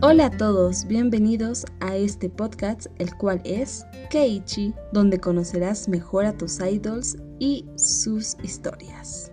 Hola a todos, bienvenidos a este podcast, el cual es Keiichi, donde conocerás mejor a tus idols y sus historias.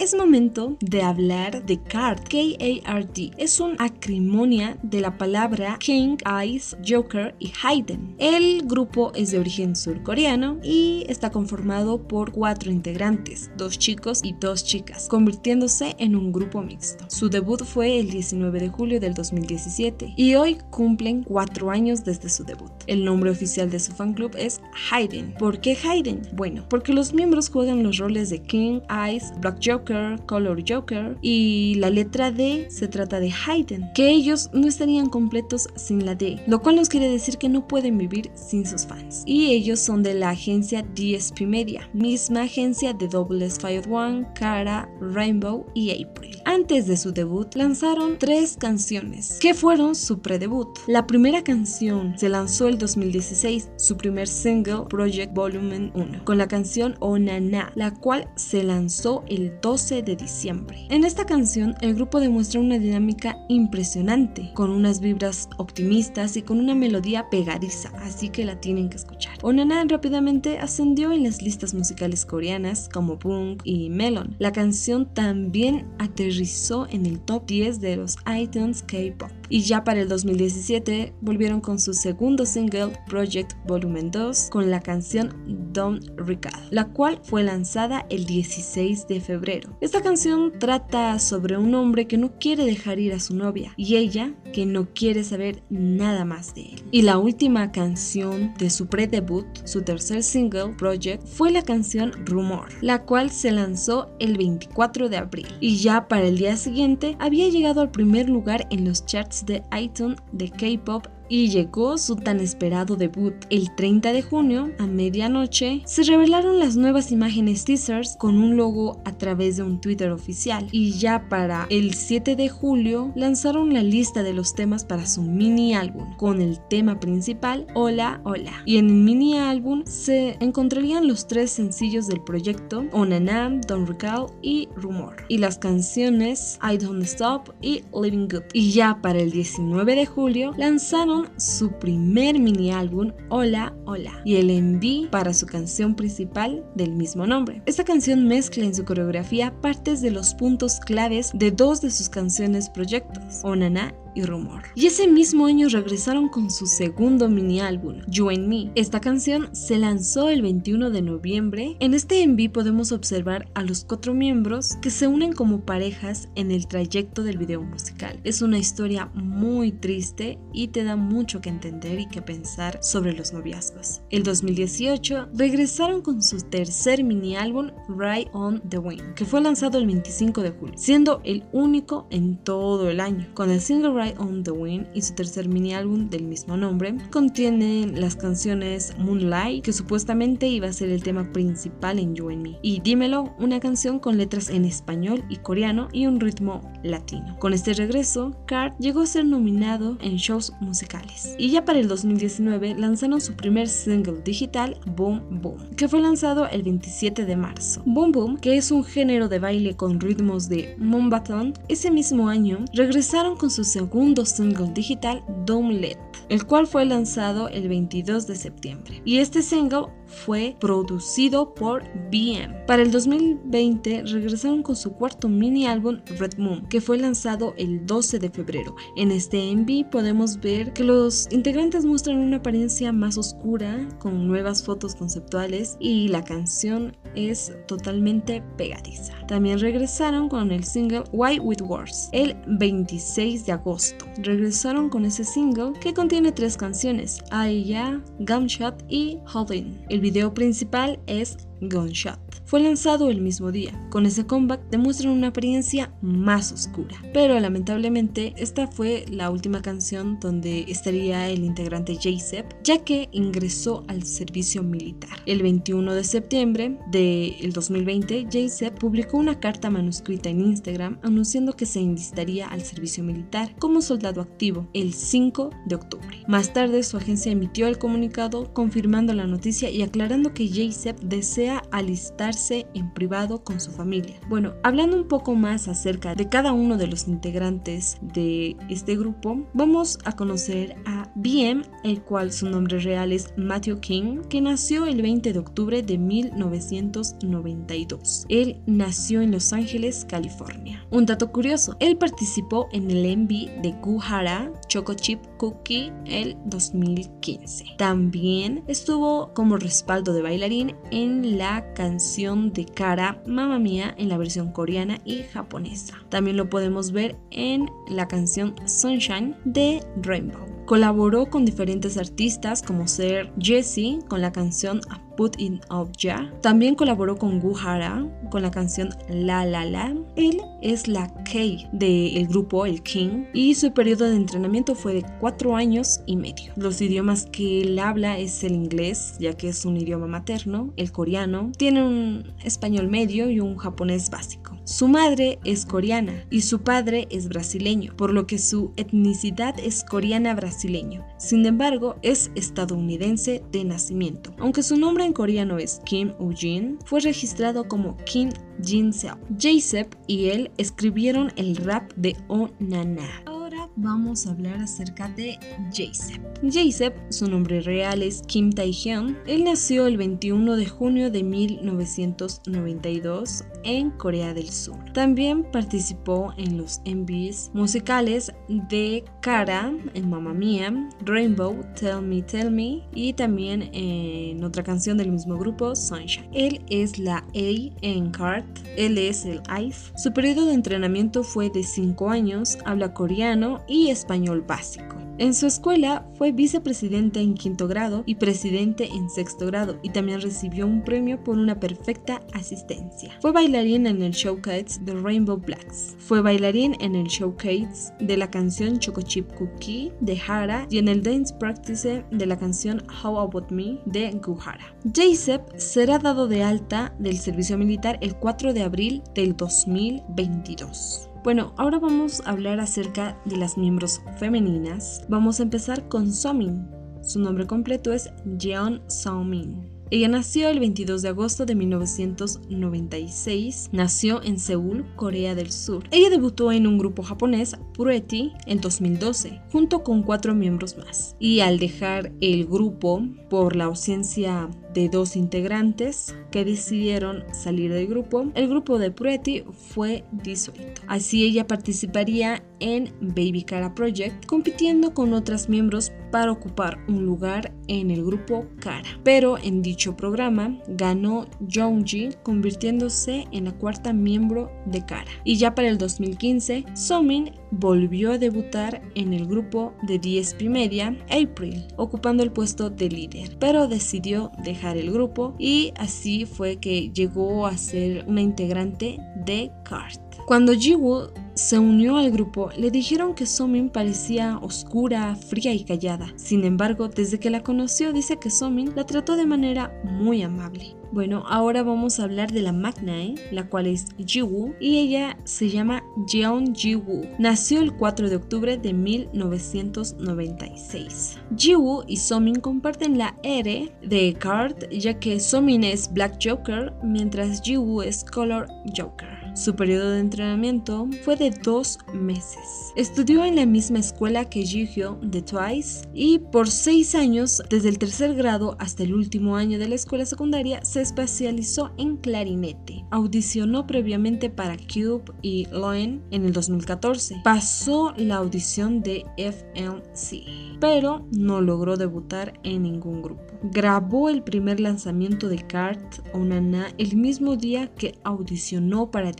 Es momento de hablar de CART, K-A-R-D. Es una acrimonia de la palabra King, Ice, Joker y Hayden. El grupo es de origen surcoreano y está conformado por cuatro integrantes, dos chicos y dos chicas, convirtiéndose en un grupo mixto. Su debut fue el 19 de julio del 2017 y hoy cumplen cuatro años desde su debut. El nombre oficial de su fan club es Hayden. ¿Por qué Hayden? Bueno, porque los miembros juegan los roles de King, Ice, Black Joker, Color Joker y la letra D se trata de Hayden, que ellos no estarían completos sin la D, lo cual nos quiere decir que no pueden vivir sin sus fans. Y ellos son de la agencia DSP Media, misma agencia de Double Fired One, Cara, Rainbow y April. Antes de su debut lanzaron tres canciones, que fueron su predebut. La primera canción se lanzó el 2016, su primer single Project Volume 1, con la canción Onana, la cual se lanzó el 2 12 de diciembre. En esta canción el grupo demuestra una dinámica impresionante, con unas vibras optimistas y con una melodía pegadiza, así que la tienen que escuchar. Onana rápidamente ascendió en las listas musicales coreanas como Punk y Melon. La canción también aterrizó en el top 10 de los iTunes K-Pop y ya para el 2017 volvieron con su segundo single Project Volumen 2 con la canción Don't Recall, la cual fue lanzada el 16 de febrero. Esta canción trata sobre un hombre que no quiere dejar ir a su novia y ella que no quiere saber nada más de él. Y la última canción de su pre-debut, su tercer single Project, fue la canción Rumor, la cual se lanzó el 24 de abril y ya para el día siguiente había llegado al primer lugar en los charts de iTunes de K-Pop y llegó su tan esperado debut. El 30 de junio, a medianoche, se revelaron las nuevas imágenes teasers con un logo a través de un Twitter oficial. Y ya para el 7 de julio, lanzaron la lista de los temas para su mini álbum, con el tema principal Hola, Hola. Y en el mini álbum se encontrarían los tres sencillos del proyecto, Onanam, Don't Recall y Rumor. Y las canciones I Don't Stop y Living Good. Y ya para el 19 de julio, lanzaron su primer mini álbum Hola Hola y el enví para su canción principal del mismo nombre. Esta canción mezcla en su coreografía partes de los puntos claves de dos de sus canciones proyectos, Onana y Rumor. Y ese mismo año regresaron con su segundo mini álbum, You and Me. Esta canción se lanzó el 21 de noviembre. En este enví podemos observar a los cuatro miembros que se unen como parejas en el trayecto del video musical. Es una historia muy triste y te da mucho que entender y que pensar sobre los noviazgos. El 2018 regresaron con su tercer mini álbum Right on the Wing, que fue lanzado el 25 de julio, siendo el único en todo el año, con el single on the Wind y su tercer mini álbum del mismo nombre. Contiene las canciones Moonlight, que supuestamente iba a ser el tema principal en You and Me, y Dímelo, una canción con letras en español y coreano y un ritmo latino. Con este regreso, Card llegó a ser nominado en shows musicales. Y ya para el 2019 lanzaron su primer single digital, Boom Boom, que fue lanzado el 27 de marzo. Boom Boom, que es un género de baile con ritmos de Mombaton, ese mismo año regresaron con su segundo segundo single digital Let, el cual fue lanzado el 22 de septiembre. Y este single fue producido por BM. Para el 2020 regresaron con su cuarto mini álbum Red Moon, que fue lanzado el 12 de febrero. En este MV podemos ver que los integrantes muestran una apariencia más oscura, con nuevas fotos conceptuales y la canción es totalmente pegadiza. También regresaron con el single Why With Wars el 26 de agosto. Regresaron con ese single que contiene tres canciones, Aya, Gunshot y Holding. El video principal es Gunshot. Fue lanzado el mismo día. Con ese comeback demuestran una apariencia más oscura. Pero lamentablemente esta fue la última canción donde estaría el integrante J-Sep, ya que ingresó al servicio militar. El 21 de septiembre del 2020, J-Sep publicó una carta manuscrita en Instagram anunciando que se enlistaría al servicio militar como soldado activo el 5 de octubre. Más tarde su agencia emitió el comunicado confirmando la noticia y aclarando que J-Sep desea alistarse en privado con su familia. Bueno, hablando un poco más acerca de cada uno de los integrantes de este grupo, vamos a conocer a BM, el cual su nombre real es Matthew King, que nació el 20 de octubre de 1992. Él nació en Los Ángeles, California. Un dato curioso, él participó en el Envy de Guhara Choco Chip Cookie el 2015. También estuvo como respaldo de bailarín en la canción de Cara Mamma Mía en la versión coreana y japonesa. También lo podemos ver en la canción Sunshine de Rainbow. Colaboró con diferentes artistas como ser Jessie con la canción Put In Up Ya. También colaboró con Guhara con la canción La La La. Él es la K del grupo El King y su periodo de entrenamiento fue de cuatro años y medio. Los idiomas que él habla es el inglés, ya que es un idioma materno, el coreano, tiene un español medio y un japonés básico. Su madre es coreana y su padre es brasileño, por lo que su etnicidad es coreana-brasileño. Sin embargo, es estadounidense de nacimiento. Aunque su nombre en coreano es Kim Ujin, fue registrado como Kim Jin Seo. J-Sep y él escribieron el rap de Oh Nana vamos a hablar acerca de J-Sep. J-Sep, su nombre real es Kim Tae-hyun. Él nació el 21 de junio de 1992 en Corea del Sur. También participó en los MVs musicales de Kara en Mamma Mia, Rainbow, Tell Me Tell Me y también en otra canción del mismo grupo, Sunshine. Él es la A en CART, él es el ICE. Su periodo de entrenamiento fue de 5 años, habla coreano y español básico. En su escuela fue vicepresidente en quinto grado y presidente en sexto grado y también recibió un premio por una perfecta asistencia. Fue bailarín en el showcase de Rainbow Blacks. Fue bailarín en el showcase de la canción Choco Chip Cookie de Hara y en el dance practice de la canción How About Me de Guhara. J-Sep será dado de alta del servicio militar el 4 de abril del 2022. Bueno, ahora vamos a hablar acerca de las miembros femeninas. Vamos a empezar con Somin. Su nombre completo es Jeon Somin. Ella nació el 22 de agosto de 1996, nació en Seúl, Corea del Sur. Ella debutó en un grupo japonés, Pretty, en 2012, junto con cuatro miembros más. Y al dejar el grupo por la ausencia de dos integrantes que decidieron salir del grupo, el grupo de Pretty fue disuelto. Así ella participaría en Baby Cara Project, compitiendo con otras miembros para ocupar un lugar en el grupo Cara. Pero en dicho programa ganó Jongji, convirtiéndose en la cuarta miembro de Cara. Y ya para el 2015, Somin volvió a debutar en el grupo de DSP Media, April, ocupando el puesto de líder, pero decidió dejar el grupo y así fue que llegó a ser una integrante de CART. Cuando Jiwoo se unió al grupo, le dijeron que Somin parecía oscura, fría y callada. Sin embargo, desde que la conoció, dice que Somin la trató de manera muy amable. Bueno, ahora vamos a hablar de la Magnae, la cual es Jiwoo, y ella se llama Jeon Jiwoo. Nació el 4 de octubre de 1996. Jiwoo y Somin comparten la R de Card, ya que Somin es Black Joker, mientras Jiwoo es Color Joker. Su periodo de entrenamiento fue de dos meses. Estudió en la misma escuela que Jihyo de Twice y por seis años, desde el tercer grado hasta el último año de la escuela secundaria, se especializó en clarinete. Audicionó previamente para Cube y Loen en el 2014. Pasó la audición de FLC, pero no logró debutar en ningún grupo. Grabó el primer lanzamiento de Cart Onana el mismo día que audicionó para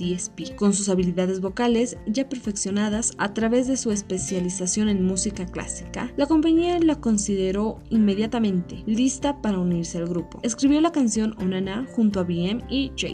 Con sus habilidades vocales ya perfeccionadas a través de su especialización en música clásica. La compañía la consideró inmediatamente lista para unirse al grupo. Escribió la canción Onana junto a BM y j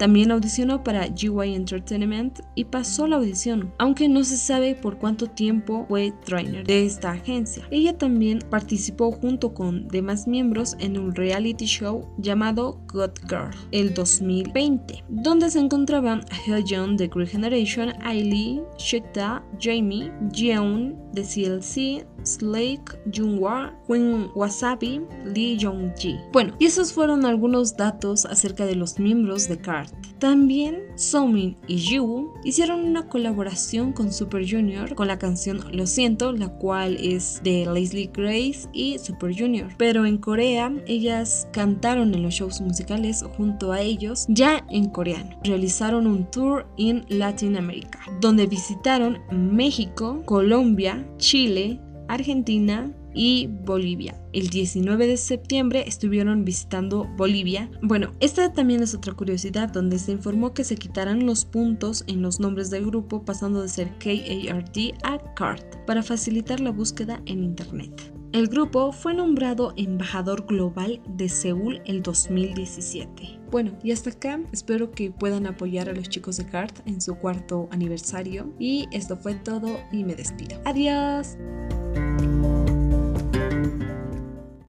También audicionó para GY Entertainment y pasó la audición, aunque no se sabe por cuánto tiempo fue trainer de esta agencia. Ella también participó junto con demás miembros en un reality show llamado God Girl el 2020, donde se encontraban Hyun de Great Generation, Ailee, Shekta, Jamie, Jeon de CLC, Slake, Junghwa, Queen Wasabi, Lee Jong-ji. Bueno, y esos fueron algunos datos acerca de los miembros de CART. También Somin y Yu hicieron una colaboración con Super Junior con la canción Lo siento, la cual es de Leslie Grace y Super Junior. Pero en Corea ellas cantaron en los shows musicales junto a ellos ya en coreano. Realizaron un tour en Latinoamérica, donde visitaron México, Colombia, Chile, Argentina y Bolivia. El 19 de septiembre estuvieron visitando Bolivia. Bueno, esta también es otra curiosidad donde se informó que se quitarán los puntos en los nombres del grupo pasando de ser KART a CART para facilitar la búsqueda en Internet. El grupo fue nombrado embajador global de Seúl el 2017. Bueno, y hasta acá espero que puedan apoyar a los chicos de CART en su cuarto aniversario. Y esto fue todo y me despido. Adiós.